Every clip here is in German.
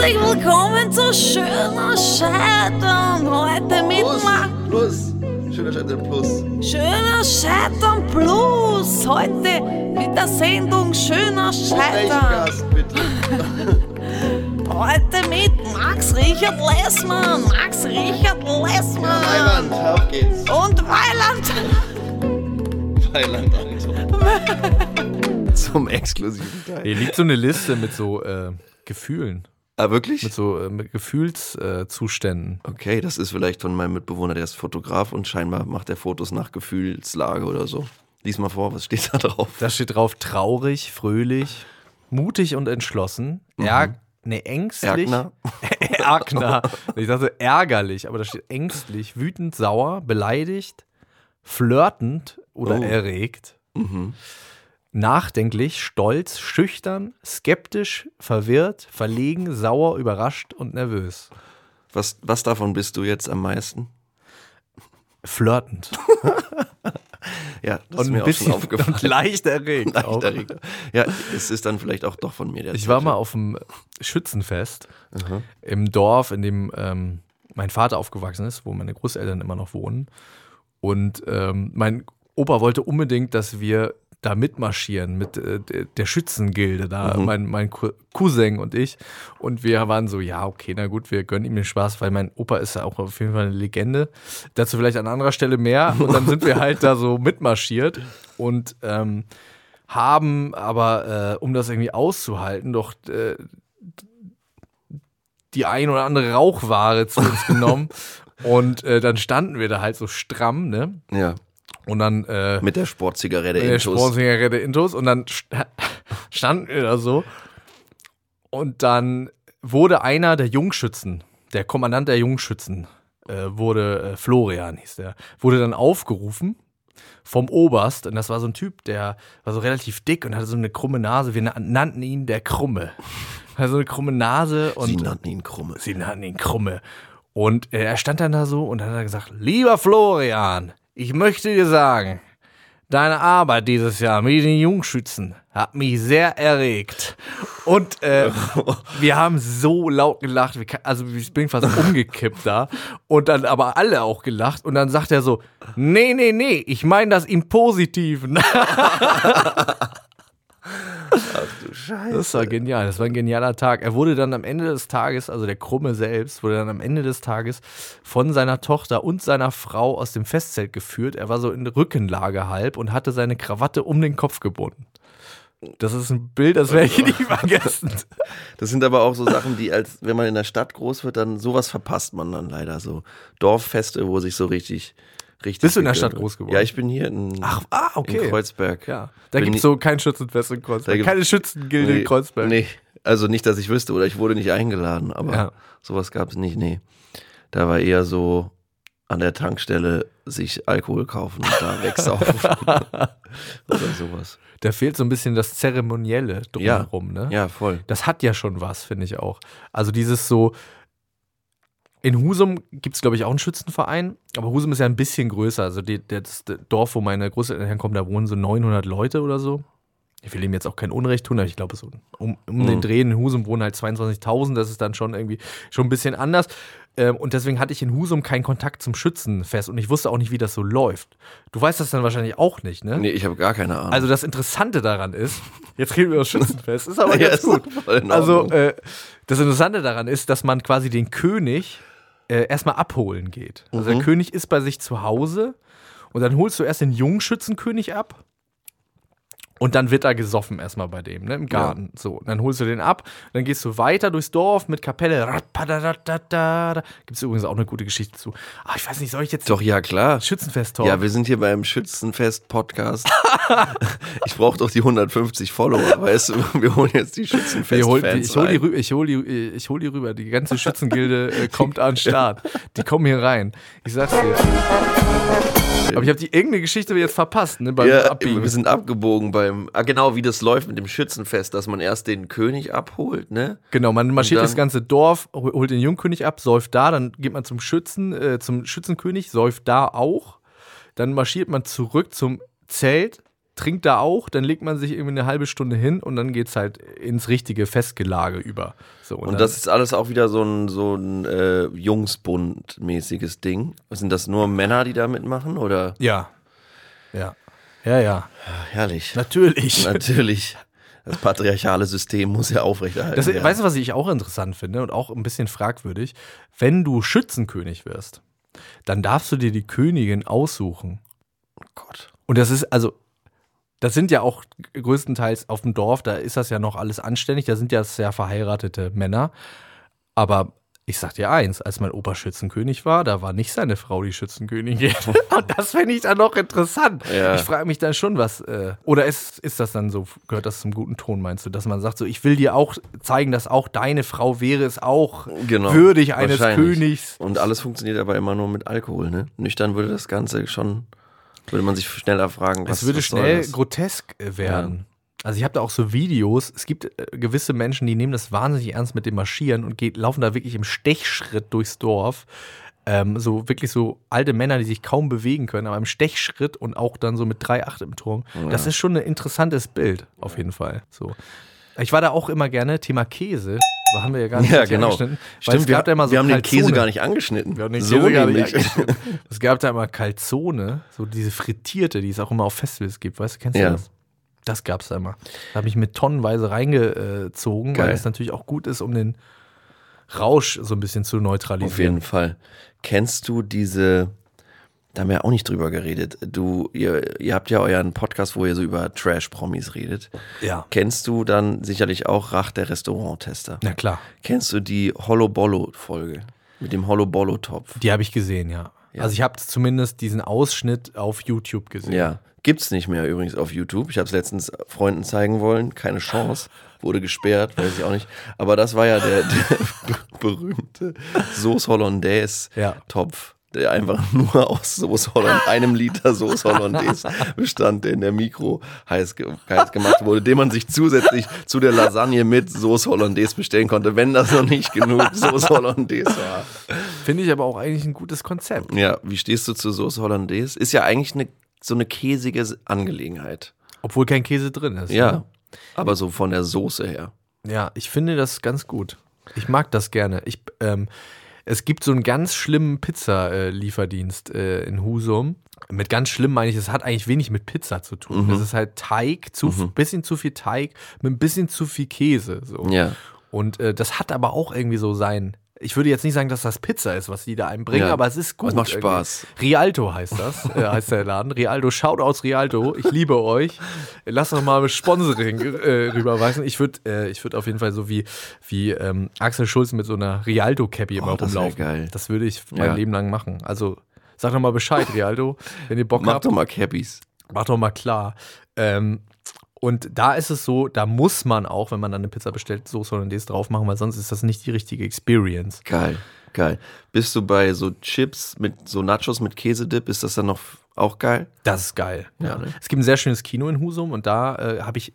Herzlich willkommen zu Schöner Scheitern. Heute mit Plus, Plus. Schöner Scheitern Plus. Schöner Scheitern Plus. Heute mit der Sendung Schöner Scheitern. Gast, bitte. Heute mit Max Richard Lessmann. Max Richard Lessmann. Heiland, auf geht's. Und Weiland. Heiland, Anton. Zum exklusiven Teil. Hier liegt so eine Liste mit so äh, Gefühlen, Ah, wirklich? mit so äh, mit Gefühlszuständen. Zuständen. Okay, das ist vielleicht von meinem Mitbewohner, der ist Fotograf und scheinbar macht er Fotos nach Gefühlslage oder so. Lies mal vor, was steht da drauf? da steht drauf traurig, fröhlich, mutig und entschlossen. Ärg nee, ängstlich. Erkner? Erkner. Ich dachte ärgerlich, aber da steht ängstlich, wütend, sauer, beleidigt, flirtend oder Oh. erregt. Mhm. Nachdenklich, stolz, schüchtern, skeptisch, verwirrt, verlegen, sauer, überrascht und nervös. Was, was davon bist du jetzt am meisten? Flirtend. Ja, das und ist mir auch schon aufgefallen. und leicht erregt. Leicht erregt. Ja, es ist dann vielleicht auch doch von mir der Ich war mal auf dem Schützenfest Aha. im Dorf, in dem ähm, mein Vater aufgewachsen ist, wo meine Großeltern immer noch wohnen. Und ähm, mein Opa wollte unbedingt, dass wir da mitmarschieren mit äh, der- Schützengilde, da mein, mein Cou- Cousin und ich. Und wir waren so, ja, okay, na gut, wir gönnen ihm den Spaß, weil mein Opa ist ja auch auf jeden Fall eine Legende. Dazu vielleicht an anderer Stelle mehr. Und dann sind wir halt da so mitmarschiert und ähm, haben aber, äh, um das irgendwie auszuhalten, doch äh, die ein oder andere Rauchware zu uns genommen. Und äh, dann standen wir da halt so stramm, ne? Ja, Und dann äh, mit der Sportzigarette der Intus. Sportzigarette Intus und dann sta- standen wir da so. Und dann wurde einer der Jungschützen, der Kommandant der Jungschützen, äh, wurde, äh, Florian hieß der, wurde dann aufgerufen vom Oberst. Und das war so ein Typ, der war so relativ dick und hatte so eine krumme Nase. Wir na- nannten ihn der Krumme. Also eine krumme Nase und Sie nannten ihn Krumme. Sie nannten ihn Krumme. Und äh, er stand dann da so und dann hat er gesagt, lieber Florian, ich möchte dir sagen, deine Arbeit dieses Jahr mit den Jungschützen hat mich sehr erregt. Und äh, wir haben so laut gelacht, also ich bin fast umgekippt da. Und dann aber alle auch gelacht. Und dann sagt er so, nee, nee, nee, ich meine das im Positiven. Du Scheiße. Das war genial, das war ein genialer Tag. Er wurde dann am Ende des Tages, also der Krumme selbst, wurde dann am Ende des Tages von seiner Tochter und seiner Frau aus dem Festzelt geführt. Er war so in Rückenlage halb und hatte seine Krawatte um den Kopf gebunden. Das ist ein Bild, das werde ich nie vergessen. Das sind aber auch so Sachen, die als, wenn man in der Stadt groß wird, dann sowas verpasst man dann leider so. Dorffeste, wo sich so richtig, richtig. Bist du in der Stadt groß geworden? Ja, ich bin hier in, Ach, ah, in okay. Kreuzberg. Ja, da gibt es so kein Schützenfest in Kreuzberg. Keine Schützengilde in Kreuzberg. Nee, also nicht, dass ich wüsste, oder ich wurde nicht eingeladen, aber Ja. sowas gab es nicht, nee. Da war eher so an der Tankstelle sich Alkohol kaufen und da wegsaufen. oder sowas. Da fehlt so ein bisschen das Zeremonielle drumherum, ne? Ja, voll. Das hat ja schon was, finde ich auch. Also dieses so, in Husum gibt es, glaube ich, auch einen Schützenverein, aber Husum ist ja ein bisschen größer. Also die, das Dorf, wo meine Großeltern herkommen, da wohnen so 900 Leute oder so. Ich will ihm jetzt auch kein Unrecht tun, aber ich glaube, so um, um den Mhm. Dreh in Husum wohnen halt 22.000. Das ist dann schon irgendwie schon ein bisschen anders. Ähm, und deswegen hatte ich in Husum keinen Kontakt zum Schützenfest und ich wusste auch nicht, wie das so läuft. Du weißt das dann wahrscheinlich auch nicht, ne? Nee, ich habe gar keine Ahnung. Also das Interessante daran ist, jetzt reden wir über das Schützenfest, ist aber Ja, ganz gut. Also äh, das Interessante daran ist, dass man quasi den König äh, erstmal abholen geht. Also Mhm. der König ist bei sich zu Hause und dann holst du erst den Jungschützenkönig ab. Und dann wird da gesoffen erstmal bei dem, ne, im Garten. So, und dann holst du den ab, dann gehst du weiter durchs Dorf mit Kapelle. Gibt es übrigens auch eine gute Geschichte zu. Ah, ich weiß nicht, soll ich jetzt Doch, ja, klar. Schützenfest talk? Ja, wir sind hier beim Schützenfest-Podcast. ich brauche doch die 150 Follower, weißt du? Wir holen jetzt die Wir Schützenfest-Fans hol, die, ich hol die rüber, ich hol die, ich hol die rüber. Die ganze Schützengilde äh, kommt an den Start. Die kommen hier rein. Ich sag's dir. Aber ich habe die irgendeine Geschichte jetzt verpasst, ne, beim Ja, Abbiegen. wir sind abgebogen beim, ah, genau wie das läuft mit dem Schützenfest, dass man erst den König abholt, ne? Genau, man marschiert das ganze Dorf, hol- holt den Jungkönig ab, säuft da, dann geht man zum Schützen, äh, zum Schützenkönig, säuft da auch. Dann marschiert man zurück zum Zelt, trinkt da auch, dann legt man sich irgendwie eine halbe Stunde hin und dann geht es halt ins richtige Festgelage über. So, Und dann- das ist alles auch wieder so ein, so ein äh, Jungsbund-mäßiges Ding. Sind das nur Männer, die da mitmachen? Oder? Ja. Ja. Ja, ja. Herrlich. Natürlich. Natürlich. Das patriarchale System muss ja aufrechterhalten Das, werden. weißt du, was ich auch interessant finde und auch ein bisschen fragwürdig? Wenn du Schützenkönig wirst, dann darfst du dir die Königin aussuchen. oh Gott. Und das ist, also, das sind ja auch größtenteils auf dem Dorf, da ist das ja noch alles anständig, da sind ja sehr verheiratete Männer. Aber ich sag dir eins, als mein Opa Schützenkönig war, da war nicht seine Frau die Schützenkönigin. Und das finde ich dann noch interessant. Ja. Ich frage mich dann schon, was. Äh, oder ist, ist das dann so, gehört das zum guten Ton, meinst du, dass man sagt, so, ich will dir auch zeigen, dass auch deine Frau wäre es auch Genau. würdig eines. Königs. Und alles funktioniert aber immer nur mit Alkohol, ne? Nüchtern würde das Ganze schon, würde man sich schneller fragen, was Es würde was schnell grotesk äh, werden. Also ich habe da auch so Videos, es gibt äh, gewisse Menschen, die nehmen das wahnsinnig ernst mit dem Marschieren und geht, laufen da wirklich im Stechschritt durchs Dorf. Ähm, so wirklich so alte Männer, die sich kaum bewegen können, aber im Stechschritt und auch dann so mit 3,8 im Turm. Das ist schon ein interessantes Bild, auf jeden Fall. So. Ich war da auch immer gerne, Thema Käse, da haben wir ja gar nicht Ja, genau. angeschnitten, weil es Stimmt, wir, gab da immer so wir haben den Käse Calzone. gar nicht angeschnitten. Wir haben den so Käse gar nicht angeschnitten. Es gab da immer Calzone, so diese frittierte, die es auch immer auf Festivals gibt. Weißt du, kennst du Ja. das? Das gab's da immer. Da habe ich mit tonnenweise reingezogen, weil Geil. es natürlich auch gut ist, um den Rausch so ein bisschen zu Auf neutralisieren. jeden Fall. Kennst du diese, da haben wir auch nicht drüber geredet. Du, ihr, ihr habt ja euren Podcast, wo ihr so über Trash-Promis redet. Ja. Kennst du dann sicherlich auch Rach der Restauranttester? Na klar. Kennst du die Hollow Bollo-Folge? Mit dem Hollow Bollo-Topf? Die habe ich gesehen, ja. Ja. Also ich habe zumindest diesen Ausschnitt auf YouTube gesehen. Ja. Gibt's nicht mehr übrigens auf YouTube. Ich habe es letztens Freunden zeigen wollen. Keine Chance. Wurde gesperrt, weiß ich auch nicht. Aber das war ja der, der berühmte Sauce Hollandaise Ja. Der einfach nur aus Sauce Hollandaise, einem Liter Sauce Hollandaise bestand, der in der Mikro heiß, heiß gemacht wurde, den man sich zusätzlich zu der Lasagne mit Sauce Hollandaise bestellen konnte, wenn das noch nicht genug Sauce Hollandaise war. Finde ich aber auch eigentlich ein gutes Konzept. Ja, wie stehst du zu Sauce Hollandaise? Ist ja eigentlich eine, so eine käsige Angelegenheit. Obwohl kein Käse drin ist. Ja, ne? aber so von der Soße her. Ja, ich finde das ganz gut. Ich mag das gerne. Ich, ähm, es gibt so einen ganz schlimmen Pizza-Lieferdienst äh, in Husum. Mit ganz schlimm meine ich, es hat eigentlich wenig mit Pizza zu tun. Mhm. Es ist halt Teig, zu, bisschen zu viel Teig mit ein bisschen zu viel Käse. So. Ja. Und äh, das hat aber auch irgendwie so sein. Ich würde jetzt nicht sagen, dass das Pizza ist, was die da einbringen, Ja. aber es ist gut. Es macht irgendwie. Spaß. Rialto heißt das, äh, heißt der Laden. Rialto, schaut aus Rialto. Ich liebe euch. Lass doch mal Sponsoring äh, rüberweisen. Ich würde äh, ich würd auf jeden Fall so wie, wie ähm, Axel Schulz mit so einer Rialto-Cappy immer Oh, das rumlaufen. geil. Das würde ich mein Ja. Leben lang machen. Also sag doch mal Bescheid, Rialto, wenn ihr Bock Mach habt. doch mal Cappies. Mach doch mal klar. Ähm, und da ist es so, da muss man auch, wenn man dann eine Pizza bestellt, Soße Hollandaise drauf machen, weil sonst ist das nicht die richtige Experience. Geil, geil. Bist du bei so Chips mit so Nachos mit Käsedip, ist das dann noch auch geil? Das ist geil. Ja, Ja. ne? Es gibt ein sehr schönes Kino in Husum und da äh, habe ich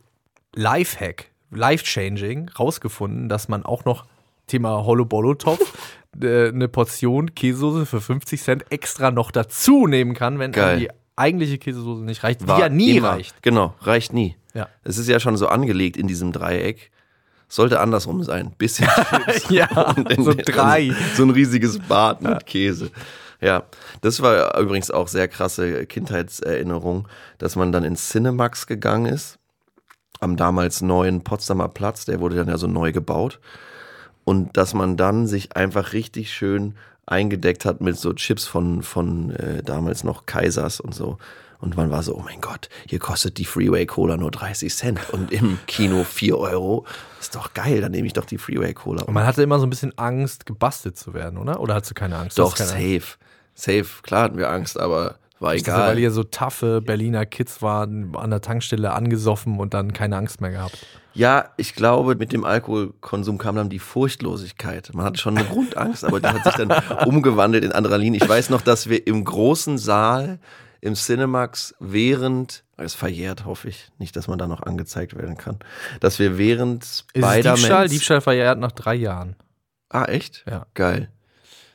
Lifehack, Life-Changing rausgefunden, dass man auch noch Thema Hollow-Bollo-Topf äh, eine Portion Käsesoße für 50 Cent extra noch dazu nehmen kann, wenn die eigentliche Käsesoße nicht reicht, die ja nie immer. reicht. Genau, reicht nie. Ja. Es ist ja schon so angelegt in diesem Dreieck. Sollte andersrum sein. Bisschen Chips Ja, so drei. So ein riesiges Bad mit Käse. Ja, das war übrigens auch sehr krasse Kindheitserinnerung, dass man dann ins Cinemax gegangen ist, am damals neuen Potsdamer Platz, der wurde dann ja so neu gebaut. Und dass man dann sich einfach richtig schön eingedeckt hat mit so Chips von, von äh, damals noch Kaisers und so. Und man war so, oh mein Gott, hier kostet die Freeway Cola nur 30 Cent und im Kino 4 Euro. Ist doch geil, dann nehme ich doch die Freeway Cola. Und man hatte immer so ein bisschen Angst, gebastelt zu werden, oder? Oder hattest du keine Angst? Doch, keine Angst. safe. Safe, klar hatten wir Angst, aber war Ist das, weil egal. ihr so taffe Berliner Kids waren, an der Tankstelle angesoffen und dann keine Angst mehr gehabt? Ja, ich glaube, mit dem Alkoholkonsum kam dann die Furchtlosigkeit. Man hatte schon eine Grundangst, aber die hat sich dann umgewandelt in Adrenalin. Ich weiß noch, dass wir im großen Saal im Cinemax während, es verjährt, hoffe ich, nicht, dass man da noch angezeigt werden kann, dass wir während Spider-Man. Diebstahl? Diebstahl verjährt nach drei Jahren. Ah, echt? Ja. Geil.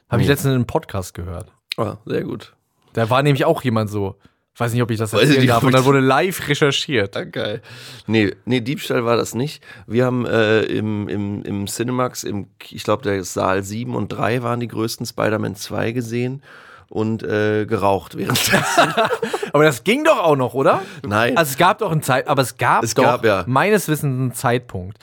Habe ich letztens in einem Podcast gehört. Ah, sehr gut. Da war nämlich auch jemand so, Weiß nicht, ob ich das Weiß ich erzählen darf. Und dann wurde live recherchiert. Ah, geil. Nee, nee, Diebstahl war das nicht. Wir haben äh, im, im, im Cinemax, im, ich glaube, der Saal 7 und 3 waren die größten Spider-Man 2 gesehen und äh, geraucht währenddessen. Aber das ging doch auch noch, oder? Nein. Also es gab doch einen Zeit, aber es gab Es doch gab, ja. meines Wissens einen Zeitpunkt.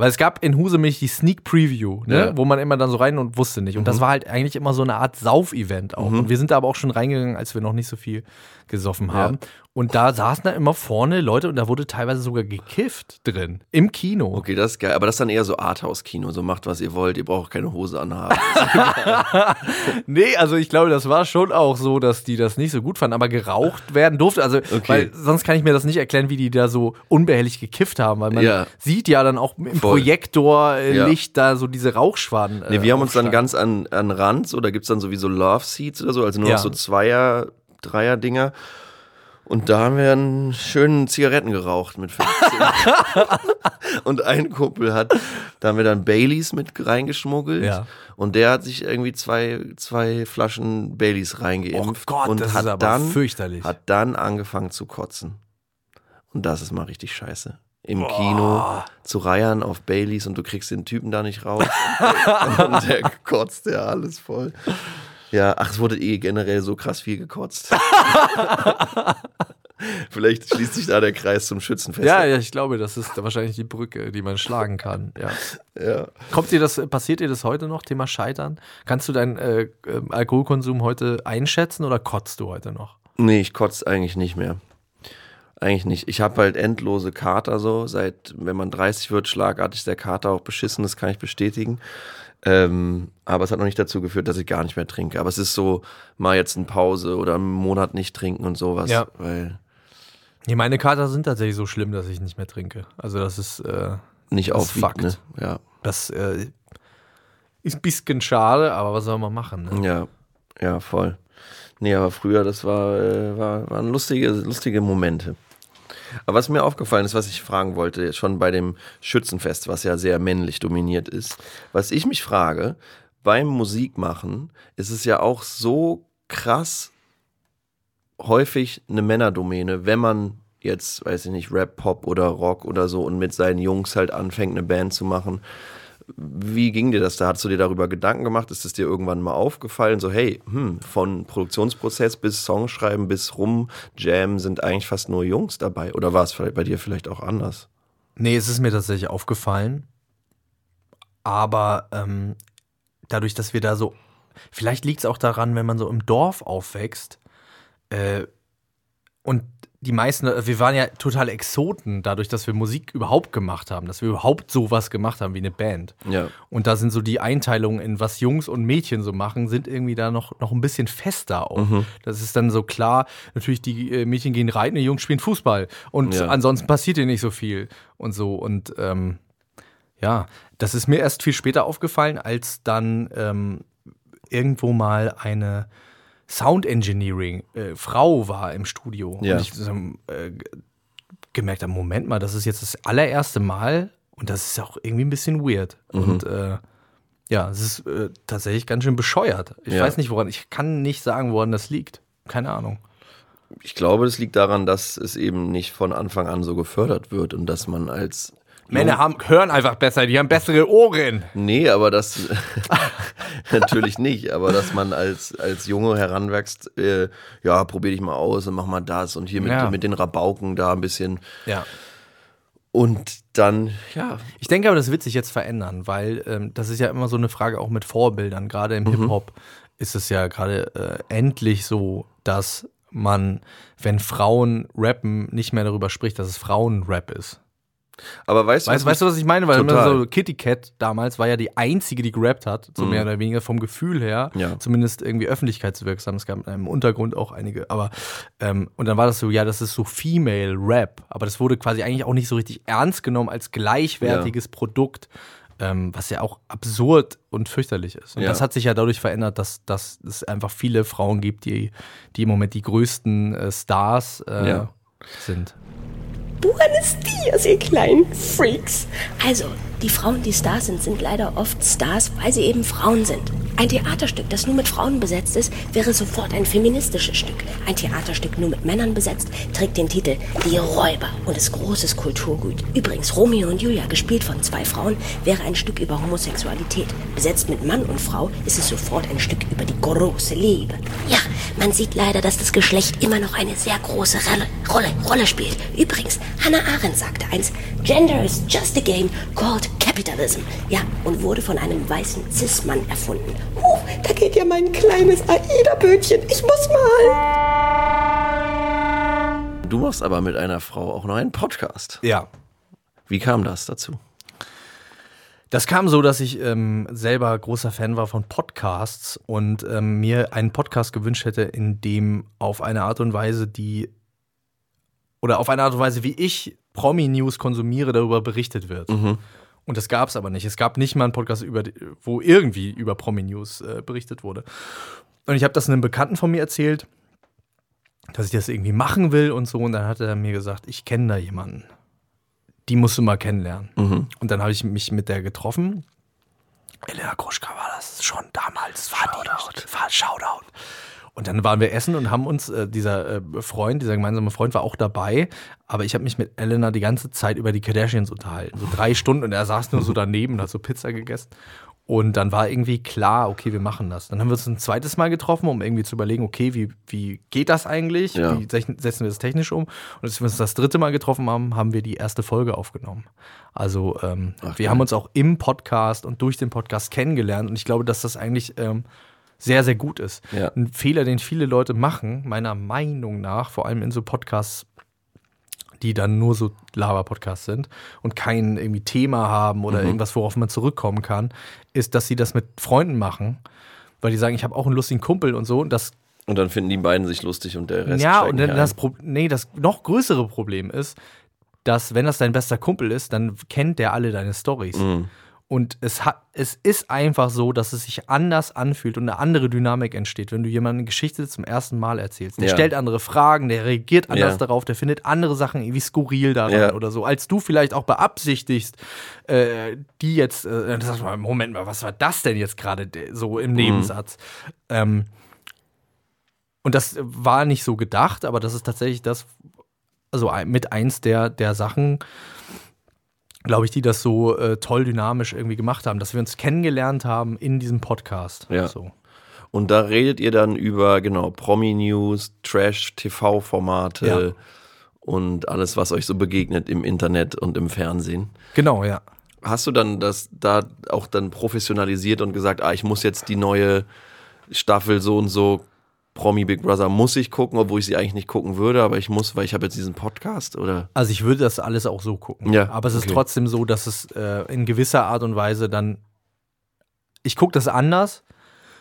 Weil es gab in Husemilch die Sneak Preview, ne? Ja. Mhm. wo man immer dann so rein und wusste nicht. Und das war halt eigentlich immer so eine Art Sauf-Event auch. Und wir sind da aber auch schon reingegangen, als wir noch nicht so viel gesoffen haben. Und da saßen da immer vorne Leute und da wurde teilweise sogar gekifft drin. Im Kino. Okay, das ist geil. Aber das ist dann eher so Arthouse-Kino. So macht, was ihr wollt. Ihr braucht keine Hose anhaben. Nee, also ich glaube, das war schon auch so, dass die das nicht so gut fanden, aber geraucht werden durfte. Also, weil sonst kann ich mir das nicht erklären, wie die da so unbehelligt gekifft haben, weil man Ja. sieht ja dann auch im Voll. Projektorlicht da so diese Rauchschwaden. Nee, wir haben uns dann ganz an, an Rand, so, da gibt es dann sowieso Love Seats oder so, also nur Ja. noch so Zweier, Dreier-Dinger. Und da haben wir dann schön Zigaretten geraucht mit 15. und ein Kumpel hat, da haben wir dann Baileys mit reingeschmuggelt. Ja. Und der hat sich irgendwie zwei, zwei Flaschen Baileys reingeimpft. Oh Gott, und das hat ist aber dann, fürchterlich. Hat dann angefangen zu kotzen. Und das ist mal richtig scheiße. Im Kino zu reiern auf Baileys und du kriegst den Typen da nicht raus. und, und der kotzt ja alles voll. Ja, ach, es wurde eh generell so krass viel gekotzt. Vielleicht schließt sich da der Kreis zum Schützenfest. ja, ja, ich glaube, das ist wahrscheinlich die Brücke, die man schlagen kann. Ja. ja. Kommt dir das, passiert dir das heute noch, Thema Scheitern? Kannst du deinen äh, äh, Alkoholkonsum heute einschätzen oder kotzt du heute noch? Nee, ich kotze eigentlich nicht mehr. Eigentlich nicht. Ich habe halt endlose Kater so. Seit, wenn man 30 wird, schlagartig der Kater auch beschissen, das kann ich bestätigen. Ähm, aber es hat noch nicht dazu geführt, dass ich gar nicht mehr trinke. Aber es ist so, mal jetzt eine Pause oder einen Monat nicht trinken und sowas. Ja. Weil Nee, meine Kater sind tatsächlich so schlimm, dass ich nicht mehr trinke. Also das ist, äh, nicht Das aufwiegt, Fakt. ne? Ja. das äh, ist ein bisschen schade, aber was soll man machen? Ne? Ja, ja, voll. Nee, aber früher, das war, äh, war, waren lustige, lustige Momente. Aber was mir aufgefallen ist, was ich fragen wollte, schon bei dem Schützenfest, was ja sehr männlich dominiert ist, was ich mich frage, beim Musikmachen ist es ja auch so krass häufig eine Männerdomäne, wenn man jetzt, weiß ich nicht, Rap, Pop oder Rock oder so und mit seinen Jungs halt anfängt, eine Band zu machen. Wie ging dir das da? Hast du dir darüber Gedanken gemacht? Ist es dir irgendwann mal aufgefallen? So, hey, hm, von Produktionsprozess bis Songschreiben bis rum, Jam sind eigentlich fast nur Jungs dabei. Oder war es bei dir vielleicht auch anders? Nee, es ist mir tatsächlich aufgefallen. Aber ähm, dadurch, dass wir da so. Vielleicht liegt es auch daran, wenn man so im Dorf aufwächst. Äh, und die meisten, äh, wir waren ja total Exoten, dadurch, dass wir Musik überhaupt gemacht haben, dass wir überhaupt sowas gemacht haben wie eine Band. Ja. Und da sind so die Einteilungen in was Jungs und Mädchen so machen, sind irgendwie da noch, noch ein bisschen fester auch. Das ist dann so klar, natürlich die äh, Mädchen gehen reiten, die Jungs spielen Fußball. Und Ja. ansonsten passiert hier nicht so viel und so. Und ähm, ja, das ist mir erst viel später aufgefallen, als dann ähm, irgendwo mal eine Sound Engineering äh, Frau war im Studio. Ja. Und ich so, äh, gemerkt habe, Moment mal, das ist jetzt das allererste Mal und das ist auch irgendwie ein bisschen weird. Mhm. Und äh, ja, es ist äh, tatsächlich ganz schön bescheuert. Ich Ja. weiß nicht, woran, ich kann nicht sagen, woran das liegt. Keine Ahnung. Ich glaube, das liegt daran, dass es eben nicht von Anfang an so gefördert wird und dass man als Männer haben, hören einfach besser, die haben bessere Ohren. Nee, aber das natürlich nicht, aber dass man als, als Junge heranwächst, äh, ja, probier dich mal aus und mach mal das und hier mit, Ja. mit den Rabauken da ein bisschen. Ja. Und dann, ja, Ich denke aber, das wird sich jetzt verändern, weil ähm, das ist ja immer so eine Frage auch mit Vorbildern. Gerade im Hip-Hop ist es ja gerade äh, endlich so, dass man, wenn Frauen rappen, nicht mehr darüber spricht, dass es Frauenrap ist. Aber weißt du, Weißt, weißt du, was ich meine? Weil so Kitty Cat damals war ja die einzige, die gerappt hat, so mehr oder weniger vom Gefühl her, Ja. zumindest irgendwie öffentlichkeitswirksam. Es gab im Untergrund auch einige, aber ähm, und dann war das so, ja, das ist so Female Rap, aber das wurde quasi eigentlich auch nicht so richtig ernst genommen als gleichwertiges Produkt, ähm, was ja auch absurd und fürchterlich ist. Und Ja. das hat sich ja dadurch verändert, dass, dass es einfach viele Frauen gibt, die, die im Moment die größten äh, Stars äh, Ja. sind. Buenos Dias, ihr kleinen Freaks. Also, die Frauen, die Stars sind, sind leider oft Stars, weil sie eben Frauen sind. Ein Theaterstück, das nur mit Frauen besetzt ist, wäre sofort ein feministisches Stück. Ein Theaterstück nur mit Männern besetzt, trägt den Titel Die Räuber und ist großes Kulturgut. Übrigens, Romeo und Julia, gespielt von zwei Frauen, wäre ein Stück über Homosexualität. Besetzt mit Mann und Frau ist es sofort ein Stück über die große Liebe. Ja, man sieht leider, dass das Geschlecht immer noch eine sehr große Rolle, Rolle, Rolle spielt. Übrigens, Hannah Arendt sagte eins, Gender is just a game called Capitalism. Ja, und wurde von einem weißen Cis-Mann erfunden. Huh, da geht ja mein kleines Aida-Bötchen. Ich muss mal. Du machst aber mit einer Frau auch noch einen Podcast. Ja. Wie kam das dazu? Das kam so, dass ich ähm, selber großer Fan war von Podcasts und ähm, mir einen Podcast gewünscht hätte, in dem auf eine Art und Weise, die oder auf eine Art und Weise, wie ich Promi-News konsumiere, darüber berichtet wird. Und das gab es aber nicht. Es gab nicht mal einen Podcast, über, wo irgendwie über Promi-News äh, berichtet wurde. Und ich habe das einem Bekannten von mir erzählt, dass ich das irgendwie machen will und so. Und dann hat er mir gesagt, ich kenne da jemanden. Die musst du mal kennenlernen. Und dann habe ich mich mit der getroffen. Elena Gruschka war das schon damals. War Shoutout. Die, war Shoutout. Und dann waren wir essen und haben uns, äh, dieser äh, Freund, dieser gemeinsame Freund war auch dabei, aber ich habe mich mit Elena die ganze Zeit über die Kardashians unterhalten. So drei Stunden und er saß nur so daneben und hat so Pizza gegessen. Und dann war irgendwie klar, okay, wir machen das. Dann haben wir uns ein zweites Mal getroffen, um irgendwie zu überlegen, okay, wie, wie geht das eigentlich? Ja. Wie setzen wir das technisch um? Und als wir uns das dritte Mal getroffen haben, haben wir die erste Folge aufgenommen. Also ähm, wir geil. haben uns auch im Podcast und durch den Podcast kennengelernt. Und ich glaube, dass das eigentlich ähm, sehr, sehr gut ist. Ja. Ein Fehler, den viele Leute machen, meiner Meinung nach, vor allem in so Podcasts, die dann nur so Laber-Podcasts sind und kein irgendwie Thema haben oder irgendwas, worauf man zurückkommen kann, ist, dass sie das mit Freunden machen, weil die sagen, ich habe auch einen lustigen Kumpel und so und das Und dann finden die beiden sich lustig und der Rest ja, und dann das. Pro nee, das noch größere Problem ist, dass wenn das dein bester Kumpel ist, dann kennt der alle deine Stories. Mhm. Und es, hat, es ist einfach so, dass es sich anders anfühlt und eine andere Dynamik entsteht, wenn du jemandem eine Geschichte zum ersten Mal erzählst. Der Ja. stellt andere Fragen, der reagiert anders Ja. darauf, der findet andere Sachen irgendwie skurril daran Ja. oder so, als du vielleicht auch beabsichtigst, äh, die jetzt, äh, sagst mal, Moment mal, was war das denn jetzt gerade de- so Mhm. im Nebensatz? Ähm, und das war nicht so gedacht, aber das ist tatsächlich das, also mit eins der, der Sachen, glaube ich, die das so äh, toll dynamisch irgendwie gemacht haben, dass wir uns kennengelernt haben in diesem Podcast. Ja. So. Und da redet ihr dann über, genau, Promi-News, Trash-TV-Formate Ja. und alles, was euch so begegnet im Internet und im Fernsehen. Genau, ja. Hast du dann das da auch dann professionalisiert und gesagt, ah, ich muss jetzt die neue Staffel so und so Promi Big Brother muss ich gucken, obwohl ich sie eigentlich nicht gucken würde, aber ich muss, weil ich habe jetzt diesen Podcast oder Also ich würde das alles auch so gucken. Ja, Aber es ist okay. trotzdem so, dass es äh, in gewisser Art und Weise dann. Ich gucke das anders.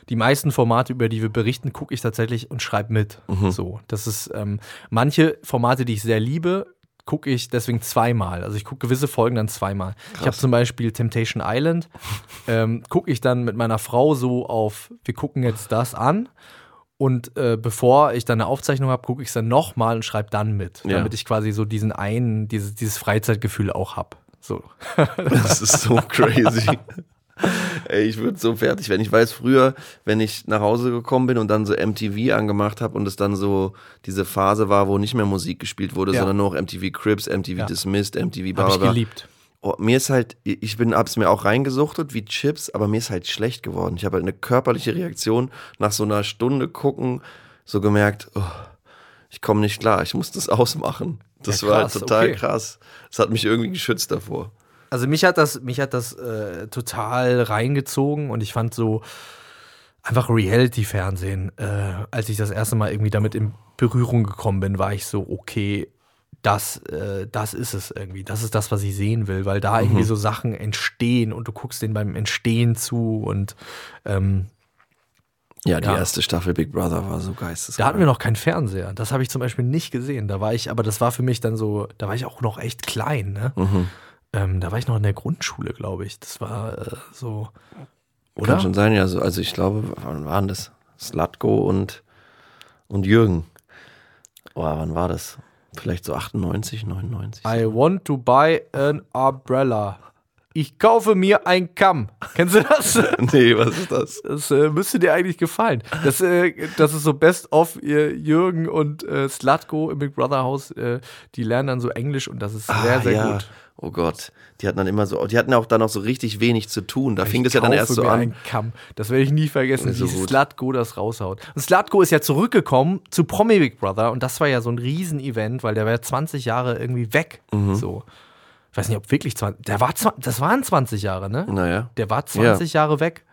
Die meisten Formate, über die wir berichten, gucke ich tatsächlich und schreibe mit. Mhm. So, das ist ähm, manche Formate, die ich sehr liebe, gucke ich deswegen zweimal. Also ich gucke gewisse Folgen dann zweimal. Ich habe zum Beispiel Temptation Island, ähm, gucke ich dann mit meiner Frau so auf, wir gucken jetzt das an. Und äh, bevor ich dann eine Aufzeichnung habe, gucke ich es dann nochmal und schreibe dann mit, Ja. damit ich quasi so diesen einen, dieses, dieses Freizeitgefühl auch habe. So. Das ist so crazy. Ey, ich würde so fertig werden. Ich weiß früher, wenn ich nach Hause gekommen bin und dann so MTV angemacht habe und es dann so diese Phase war, wo nicht mehr Musik gespielt wurde, Ja. sondern nur noch MTV Cribs, MTV Ja. Dismissed, MTV Habe bla ich geliebt. Oh, mir ist halt, ich bin, hab's mir auch reingesuchtet wie Chips, aber mir ist halt schlecht geworden. Ich habe halt eine körperliche Reaktion nach so einer Stunde gucken, so gemerkt, oh, ich komme nicht klar, ich muss das ausmachen. Das Ja, war halt krass, total okay. krass. Das hat mich irgendwie geschützt davor. Also mich hat das, mich hat das äh, total reingezogen und ich fand so einfach Reality-Fernsehen, äh, als ich das erste Mal irgendwie damit in Berührung gekommen bin, war ich so, okay, das, äh, das ist es irgendwie. Das ist das, was ich sehen will, weil da irgendwie so Sachen entstehen und du guckst denen beim Entstehen zu und ähm, Ja, die Ja. erste Staffel Big Brother war so geisteskrank. da hatten wir noch keinen Fernseher. Das habe ich zum Beispiel nicht gesehen. Da war ich, aber das war für mich dann so, da war ich auch noch echt klein, ne? Ähm, da war ich noch in der Grundschule, glaube ich. Das war äh, so. Oder? Kann schon sein, ja. So, also ich glaube, wann waren das? Slatko und, und Jürgen. Oh, wann war das? Vielleicht so 98, 99. I want to buy an umbrella. Ich kaufe mir ein Kamm. Kennst du das? nee, was ist das? Das äh, müsste dir eigentlich gefallen. Das, äh, das ist so Best of äh, Jürgen und äh, Slatko im Big Brother Haus. Äh, die lernen dann so Englisch und das ist sehr, sehr ja. gut. Oh Gott, die hatten dann immer so, die hatten auch dann auch so richtig wenig zu tun. Da fing Ich das ja dann erst kaufe so mir an. einen Kamm. Das werde ich nie vergessen, so wie gut. Slatko das raushaut. Und Slatko ist ja zurückgekommen zu Promi Big Brother und das war ja so ein Riesenevent, weil der war ja 20 Jahre irgendwie weg. Mhm. So. Ich weiß nicht, ob wirklich 20, der war, 20, das waren 20 Jahre, ne? Naja. Der war 20 Jahre weg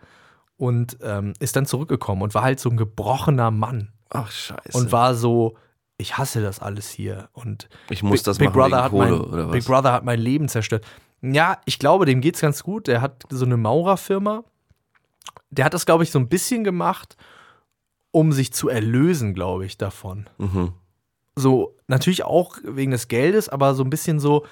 und ähm, ist dann zurückgekommen und war halt so ein gebrochener Mann Ach, scheiße. und war so, ich hasse das alles hier und Ich muss Big, das Big machen Brother wegen hat Kohle, mein, oder was? Big Brother hat mein Leben zerstört. Ja, ich glaube, dem geht's ganz gut. Der hat so eine Maurerfirma. Der hat das, glaube ich, so ein bisschen gemacht, um sich zu erlösen, glaube ich, davon. Mhm. So, natürlich auch wegen des Geldes, aber so ein bisschen so,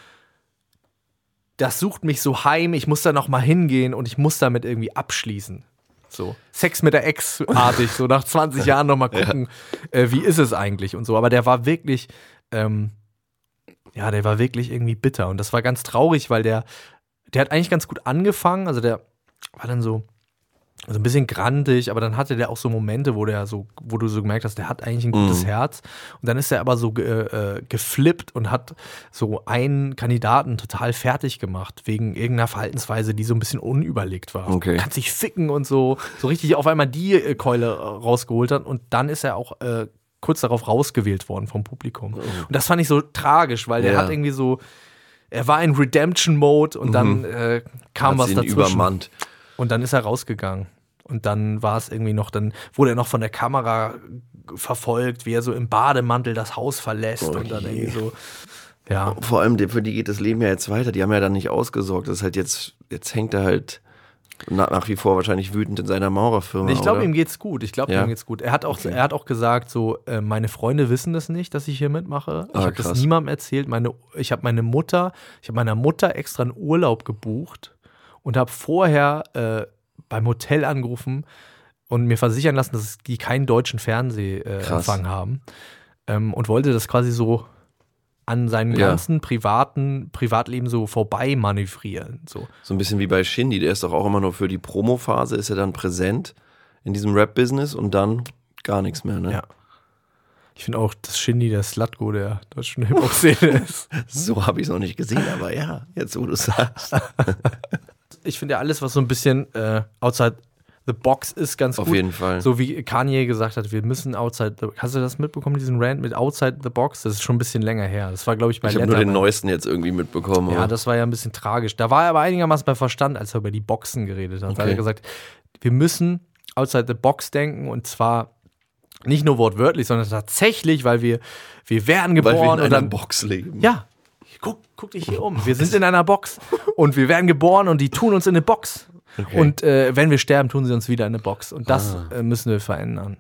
das sucht mich so heim, ich muss da noch mal hingehen und ich muss damit irgendwie abschließen. So, Sex mit der Ex-artig, so nach 20 Jahren noch mal gucken, äh, wie ist es eigentlich und so. Aber der war wirklich, ähm, ja, der war wirklich irgendwie bitter und das war ganz traurig, weil der, der hat eigentlich ganz gut angefangen, also der war dann so, so ein bisschen grantig, aber dann hatte der auch so Momente, wo der so, wo du so gemerkt hast, der hat eigentlich ein gutes Mhm. Herz. Und dann ist er aber so ge, äh, geflippt und hat so einen Kandidaten total fertig gemacht, wegen irgendeiner Verhaltensweise, die so ein bisschen unüberlegt war. Okay. Kann sich ficken und so, so richtig auf einmal die äh, Keule äh, rausgeholt hat. Und dann ist er auch äh, kurz darauf rausgewählt worden vom Publikum. Und das fand ich so tragisch, weil der. Ja. hat irgendwie so, er war in Redemption-Mode und dann äh, kam Mhm. Hat was sie ihn dazwischen. übermannt. Und dann ist er rausgegangen. Und dann war es irgendwie noch, dann wurde er noch von der Kamera verfolgt, wie er so im Bademantel das Haus verlässt Oh und dann irgendwie so. Ja. Vor allem, für die geht das Leben ja jetzt weiter. Die haben ja dann nicht ausgesorgt. Das ist halt jetzt, jetzt hängt er halt na, nach wie vor wahrscheinlich wütend in seiner Maurerfirma. Ich glaube, ihm geht's gut. Ich glaube, Ja? ihm geht's gut. Er hat auch, Okay. er hat auch gesagt, so, äh, meine Freunde wissen das nicht, dass ich hier mitmache. Ich Ah, habe das niemandem erzählt. Meine, ich habe meine Mutter, ich habe meiner Mutter extra einen Urlaub gebucht und habe vorher äh, beim Hotel angerufen und mir versichern lassen, dass die keinen deutschen Fernsehempfang äh, haben. Ähm, und wollte das quasi so an seinem Ja. ganzen privaten Privatleben so vorbei manövrieren. So. So ein bisschen wie bei Shindy. Der ist doch auch immer nur für die Promophase, ist er dann präsent in diesem Rap-Business und dann gar nichts mehr, ne? Ja. Ich finde auch, dass Shindy der Slutgo der deutschen Hip-Hop-Szene ist. So habe ich es noch nicht gesehen, aber ja, jetzt wo du sagst. Ich finde ja alles, was so ein bisschen äh, outside the box ist, ganz Auf gut. jeden Fall. So wie Kanye gesagt hat, wir müssen outside the Hast du das mitbekommen, diesen Rant mit outside the box? Das ist schon ein bisschen länger her. Das war, glaube ich, bei Ich habe nur den neuesten jetzt irgendwie mitbekommen. Ja, aber- das war ja ein bisschen tragisch. Da war er aber einigermaßen bei Verstand, als er über die Boxen geredet hat. Da hat Okay. er gesagt, wir müssen outside the box denken und zwar nicht nur wortwörtlich, sondern tatsächlich, weil wir, wir werden weil geboren wir in und einer dann Box leben. Ja, guck, guck dich hier um. Wir sind in einer Box und wir werden geboren und die tun uns in eine Box. Okay. Und äh, wenn wir sterben, tun sie uns wieder in eine Box. Und das Ah. äh, müssen wir verändern.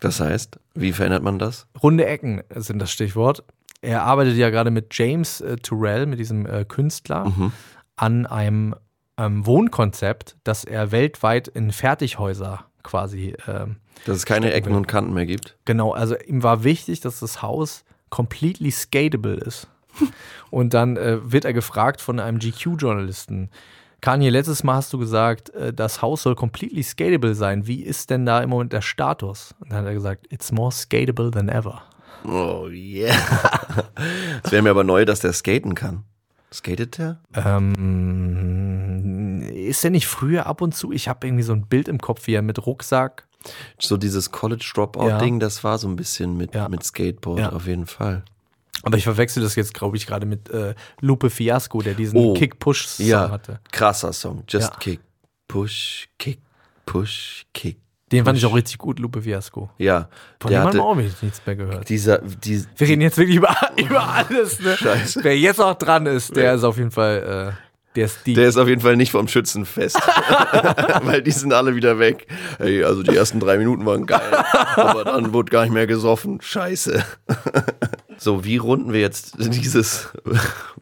Das heißt, wie verändert man das? Runde Ecken sind das Stichwort. Er arbeitet ja gerade mit James äh, Turrell, mit diesem äh, Künstler, Mhm. an einem ähm, Wohnkonzept, das er weltweit in Fertighäuser quasi ähm, Dass es keine Ecken will. und Kanten mehr gibt. Genau, also ihm war wichtig, dass das Haus completely skatable ist. Und dann äh, wird er gefragt von einem GQ-Journalisten. Kanye, letztes Mal hast du gesagt, äh, das Haus soll completely skatable sein. Wie ist denn da im Moment der Status? Und dann hat er gesagt, it's more skatable than ever. Oh yeah. Es wäre mir aber neu, dass der skaten kann. Skatet der? Ähm, ist er nicht früher ab und zu? Ich habe irgendwie so ein Bild im Kopf, wie er mit Rucksack. So dieses College Dropout-Ding, das war so ein bisschen mit, Ja. mit Skateboard, Ja. auf jeden Fall. Aber ich verwechsel das jetzt, glaube ich, gerade mit äh, Lupe Fiasco, der diesen Oh. Kick-Push-Song Ja, hatte. krasser Song. Just Ja. kick, push, kick, push, kick. Den fand ich auch richtig gut, Lupe Fiasco. Ja, Von dem haben wir auch nichts mehr gehört. dieser, die, Wir reden jetzt wirklich über, über alles. Ne? Scheiße. Wer jetzt auch dran ist, der ist auf jeden Fall, äh, der ist die. der ist auf jeden Fall nicht vom Schützenfest. Weil die sind alle wieder weg. Hey, also die ersten drei Minuten waren geil. aber dann wurde gar nicht mehr gesoffen. Scheiße. So, wie runden wir jetzt dieses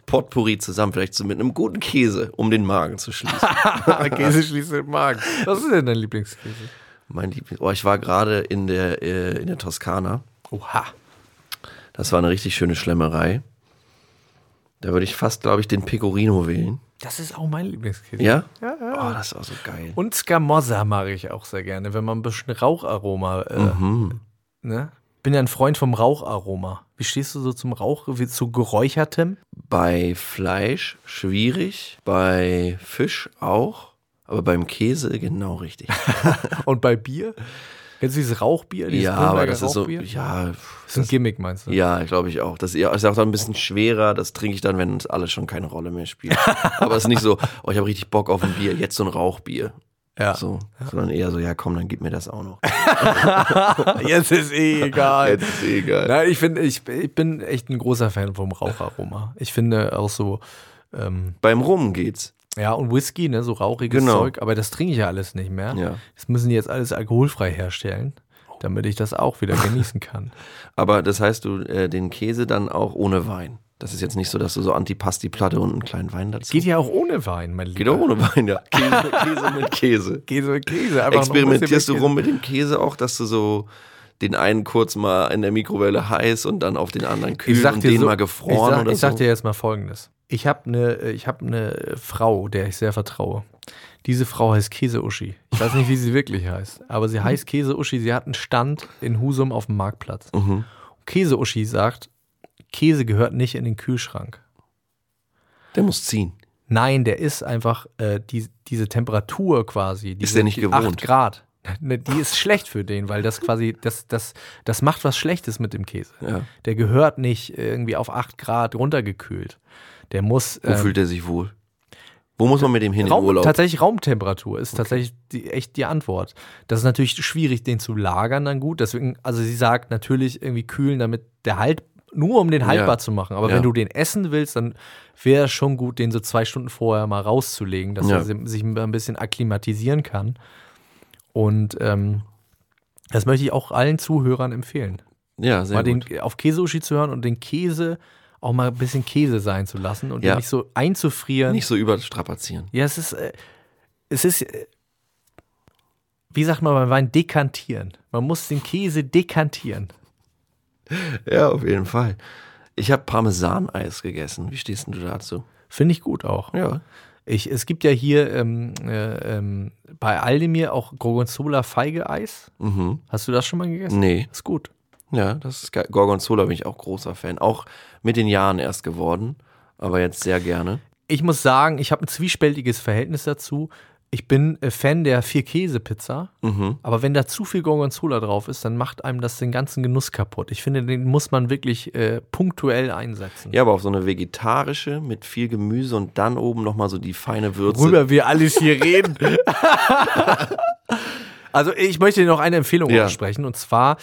Potpourri zusammen? Vielleicht so mit einem guten Käse, um den Magen zu schließen. Käse schließt den Magen. Was ist denn dein Lieblingskäse? Mein Liebling. Oh, ich war gerade in der, äh, in der Toskana. Oha. Das war eine richtig schöne Schlemmerei. Da würde ich fast, glaube ich, den Pecorino wählen. Das ist auch mein Lieblingskäse. Ja? Ja, ja. Oh, das ist auch so geil. Und Scamozza mag ich auch sehr gerne, wenn man ein bisschen Raucharoma. Äh, Mhm. ne? Bin ja ein Freund vom Raucharoma. Wie stehst du so zum Rauch, wie zu geräuchertem? Bei Fleisch schwierig, bei Fisch auch, aber beim Käse genau richtig. Und bei Bier? Kennst du dieses Rauchbier? Dieses ja, aber das ist so, Rauchbier? ja, Das ist ein Gimmick, meinst du? ja, glaube ich auch. Das ist auch dann ein bisschen schwerer, das trinke ich dann, wenn uns alles schon keine Rolle mehr spielt. aber es ist nicht so, oh, ich habe richtig Bock auf ein Bier, jetzt so ein Rauchbier. Ja. So, sondern eher so, ja komm, dann gib mir das auch noch. Jetzt ist eh egal. Jetzt ist eh egal. Nein, ich, finde, ich, ich bin echt ein großer Fan vom Raucharoma. Ich finde auch so, ähm, Beim Rum geht's. ja, und Whisky, ne, so rauchiges Genau. Zeug, aber das trinke ich ja alles nicht mehr. Ja. Das müssen die jetzt alles alkoholfrei herstellen, damit ich das auch wieder genießen kann. Aber das heißt, du äh, den Käse dann auch ohne Wein. Das ist jetzt nicht so, dass du so Antipasti-Platte und einen kleinen Wein dazu. Geht ja auch ohne Wein, mein Lieber. Geht auch ohne Wein, ja. Käse, Käse mit Käse. Käse mit Käse. Einfach Experimentierst du rum mit dem Käse auch, dass du so den einen kurz mal in der Mikrowelle heiß und dann auf den anderen kühl Ich sag und dir den so, mal ich gefroren sag, oder ich sag so? dir jetzt mal Folgendes. Ich habe eine ich hab ne Frau, der ich sehr vertraue. Diese Frau heißt Käseuschi. Ich weiß nicht, wie sie wirklich heißt, aber sie heißt Käseuschi. Sie hat einen Stand in Husum auf dem Marktplatz. Mhm. Käseuschi sagt, Käse gehört nicht in den Kühlschrank. Der muss ziehen. Nein, der ist einfach äh, die, diese Temperatur quasi. Diese, der nicht die gewohnt? 8 Grad. Ne, Die ist schlecht für den, weil das quasi, das, das, das macht was Schlechtes mit dem Käse. Ja. Der gehört nicht irgendwie auf 8 Grad runtergekühlt. Der muss. Wo ähm, fühlt er sich wohl? Wo muss man mit dem hin in Raum, Urlaub? tatsächlich Raumtemperatur ist tatsächlich die, echt die Antwort. Das ist natürlich schwierig, den zu lagern dann gut. Deswegen, also sie sagt natürlich irgendwie kühlen, damit der halt, nur um den haltbar Ja. zu machen. Aber Ja. wenn du den essen willst, dann wäre es schon gut, den so zwei Stunden vorher mal rauszulegen, dass Ja. er si- sich ein bisschen akklimatisieren kann. Und ähm, das möchte ich auch allen Zuhörern empfehlen. Ja, sehr mal gut. den, auf Käseuschi zu hören und den Käse auch mal ein bisschen Käse sein zu lassen und Ja. nicht so einzufrieren. Nicht so überstrapazieren. Ja, es ist, äh, es ist, äh, wie sagt man beim Wein, dekantieren. Man muss den Käse dekantieren. Ja, auf jeden Fall. Ich habe Parmesaneis gegessen. Wie stehst du dazu? Finde ich gut auch. Ja. Ich, es gibt ja hier ähm, äh, ähm, bei Aldemir auch Gorgonzola Feigeeis. Mhm. Hast du das schon mal gegessen? Nee. Ist gut. Ja, das ist geil. Gorgonzola bin ich auch großer Fan. Auch mit den Jahren erst geworden, aber jetzt sehr gerne. Ich muss sagen, ich habe ein zwiespältiges Verhältnis dazu. Ich bin äh, Fan der Vier-Käse-Pizza, Mhm. aber wenn da zu viel Gorgonzola drauf ist, dann macht einem das den ganzen Genuss kaputt. Ich finde, den muss man wirklich äh, punktuell einsetzen. Ja, aber auf so eine vegetarische mit viel Gemüse und dann oben nochmal so die feine Würze. worüber wir alles hier reden. also ich möchte dir noch eine Empfehlung Ja. aussprechen und zwar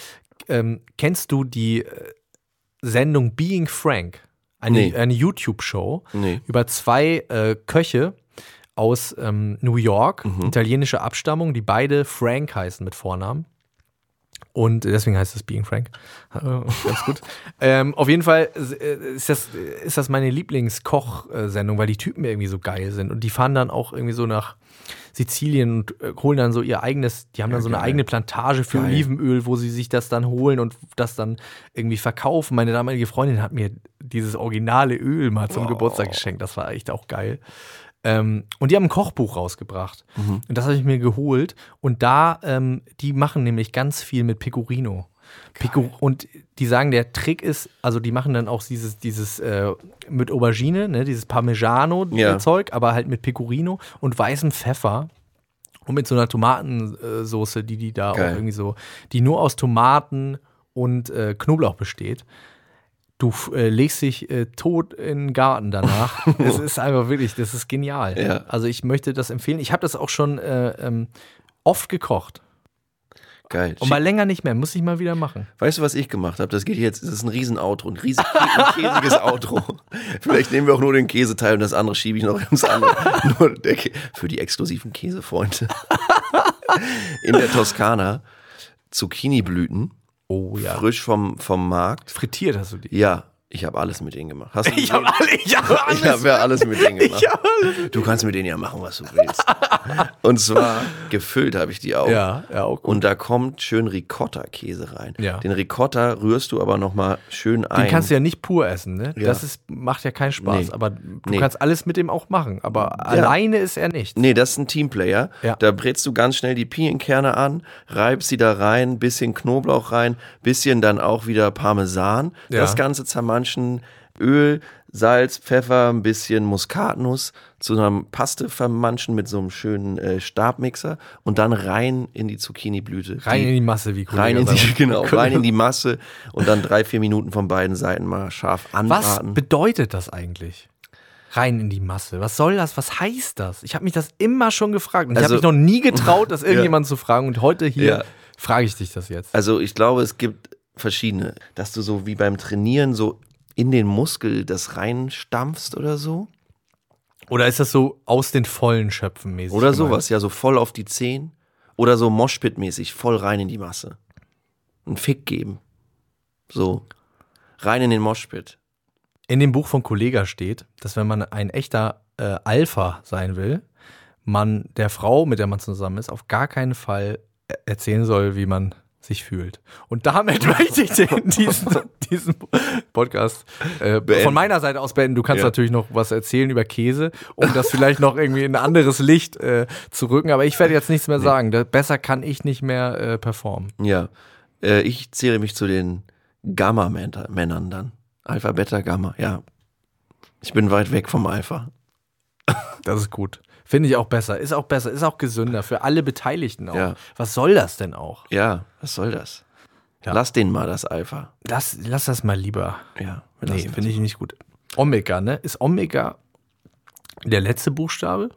ähm, kennst du die äh, Sendung Being Frank, eine, Nee. eine YouTube-Show Nee. über zwei äh, Köche aus ähm, New York, Mhm. italienische Abstammung, die beide Frank heißen mit Vornamen. Und deswegen heißt es Being Frank. Ganz gut. ähm, auf jeden Fall äh, ist das, ist das meine Lieblingskoch-Sendung, weil die Typen irgendwie so geil sind. Und die fahren dann auch irgendwie so nach Sizilien und äh, holen dann so ihr eigenes, die haben dann so eine geil. eigene Plantage für Geil. Olivenöl, wo sie sich das dann holen und das dann irgendwie verkaufen. Meine damalige Freundin hat mir dieses originale Öl mal zum Geburtstag geschenkt. Das war echt auch geil. Ähm, und die haben ein Kochbuch rausgebracht. Mhm. Und das habe ich mir geholt. Und da, ähm, die machen nämlich ganz viel mit Pecorino. Pico und die sagen, der Trick ist, also die machen dann auch dieses, dieses äh, mit Aubergine, ne, dieses Ja. Parmigiano-Zeug, aber halt mit Pecorino und weißem Pfeffer. Und mit so einer Tomatensoße, die die da Geil. auch irgendwie so, die nur aus Tomaten und äh, Knoblauch besteht. Du äh, legst dich äh, tot in den Garten danach. Es ist einfach wirklich, das ist genial. Ja. Also ich möchte das empfehlen. Ich habe das auch schon äh, ähm, oft gekocht. Geil. Und mal länger nicht mehr, muss ich mal wieder machen. Weißt du, was ich gemacht habe? Das geht jetzt, das ist ein riesen Outro, ein riesig ein käsiges Outro. Vielleicht nehmen wir auch nur den Käseteil und das andere schiebe ich noch ins andere. für die exklusiven Käsefreunde. In der Toskana Zucchini-Blüten, Oh ja. frisch vom, vom Markt. Frittiert hast du die. Ja, Ich habe alles mit denen gemacht. Hast du Ich habe alle, ich habe alles. Ich habe ja alles mit denen gemacht. Hab alles. Du kannst mit denen ja machen, was du willst. Und zwar gefüllt habe ich die auch. Ja, ja, auch gut. Und da kommt schön Ricotta-Käse rein. Ja. Den Ricotta rührst du aber nochmal schön ein. Den kannst du ja nicht pur essen, ne? Ja. Das ist, macht ja keinen Spaß. Nee. Aber du Nee. kannst alles mit dem auch machen. Aber alleine ist er nichts. Nee, das ist ein Teamplayer. Ja. Da brätst du ganz schnell die Pinienkerne an, reibst sie da rein, bisschen Knoblauch rein, bisschen dann auch wieder Parmesan. Ja. Das Ganze zermanschen, Öl, Salz, Pfeffer, ein bisschen Muskatnuss zu einer Paste vermanschen mit so einem schönen äh, Stabmixer und dann rein in die Zucchini-Blüte. Rein die, in die Masse, wie Kollege rein in die, genau, rein in die Masse und dann drei, vier Minuten von beiden Seiten mal scharf Was anbraten. bedeutet das eigentlich? Rein in die Masse. Was soll das? Was heißt das? Ich habe mich das immer schon gefragt. Und ich Also- habe mich noch nie getraut, das irgendjemand zu fragen. Und heute hier Ja. frage ich dich das jetzt. Also ich glaube, es gibt verschiedene, dass du so wie beim Trainieren so in den Muskel das reinstampfst oder so. Oder ist das so aus den Vollen schöpfen mäßig? Oder gemeint? sowas, ja, so voll auf die Zehen. Oder so Moshpit-mäßig, voll rein in die Masse. Einen Fick geben. So. Rein in den Moshpit. In dem Buch von Kollega steht, dass wenn man ein echter äh, Alpha sein will, man der Frau, mit der man zusammen ist, auf gar keinen Fall er- erzählen soll, wie man sich fühlt. Und damit möchte ich den, diesen, diesen Podcast äh, von meiner Seite aus beenden. Du kannst Ja. natürlich noch was erzählen über Käse, um das vielleicht noch irgendwie in ein anderes Licht äh, zu rücken. Aber ich werde jetzt nichts mehr sagen. Da, besser kann ich nicht mehr äh, performen. Ja. Äh, ich zähle mich zu den Gamma-Männern dann. Alpha, Beta, Gamma, ja. Ich bin weit weg vom Alpha. Das ist gut. Finde ich auch besser. Ist auch besser. Ist auch gesünder für alle Beteiligten auch. Ja. Was soll das denn auch? Ja, was soll das? Ja. Lass den mal, das Alpha. Lass, lass das mal lieber. Ja. Nee, finde ich nicht gut. Omega, ne? Ist Omega der letzte Buchstabe?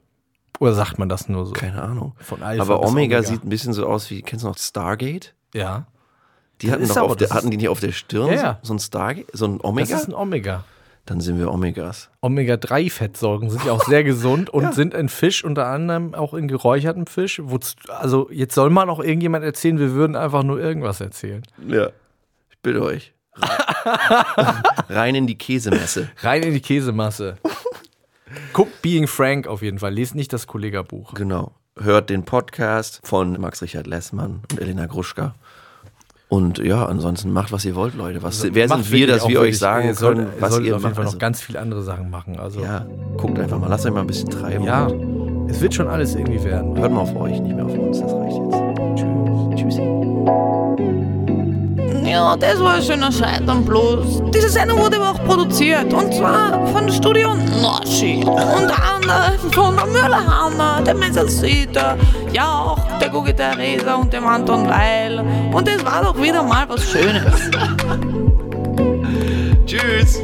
Oder sagt man das nur so? Keine Ahnung. Von Alpha aber Omega, Omega. sieht ein bisschen so aus wie, kennst du noch Stargate? Ja. Die Das hatten doch auf der, das hatten die nicht auf der Stirn Ja, ja. so, ein Stargate, so ein Das Omega? ist ein Omega. Dann sind wir Omegas. Omega-3-Fettsäuren sind ja auch sehr gesund und sind in Fisch, unter anderem auch in geräuchertem Fisch. Wozu, also jetzt soll mal noch irgendjemand erzählen, wir würden einfach nur irgendwas erzählen. Ja. Ich bitte euch. Rein, in die Käsemesse. Rein in die Käsemasse. Guckt Being Frank auf jeden Fall. Lest nicht das Kollega-Buch. Genau. Hört den Podcast von Max Richard Lessmann und Elena Gruschka. Und ja, ansonsten macht, was ihr wollt, Leute. Was, wer Macht sind wir, dass wir euch sagen ihr können, ihr was solltet ihr auf jeden? Fall noch Also, ganz viele andere Sachen machen. Also ja, guckt einfach mal. Lasst euch mal ein bisschen treiben. ja, es wird schon alles irgendwie werden. Hört mal auf euch, nicht mehr auf uns. Das reicht jetzt. Tschüss. Tschüssi. Ja, das war ein schöner Scheitern bloß. Diese Sendung wurde aber auch produziert. Und zwar von Studio Noschi. Unter anderem von der Müller-Hanna, der Messersita, ja auch der Gugi Theresa und dem Anton Weil. Und es war doch wieder mal was Schönes. Tschüss.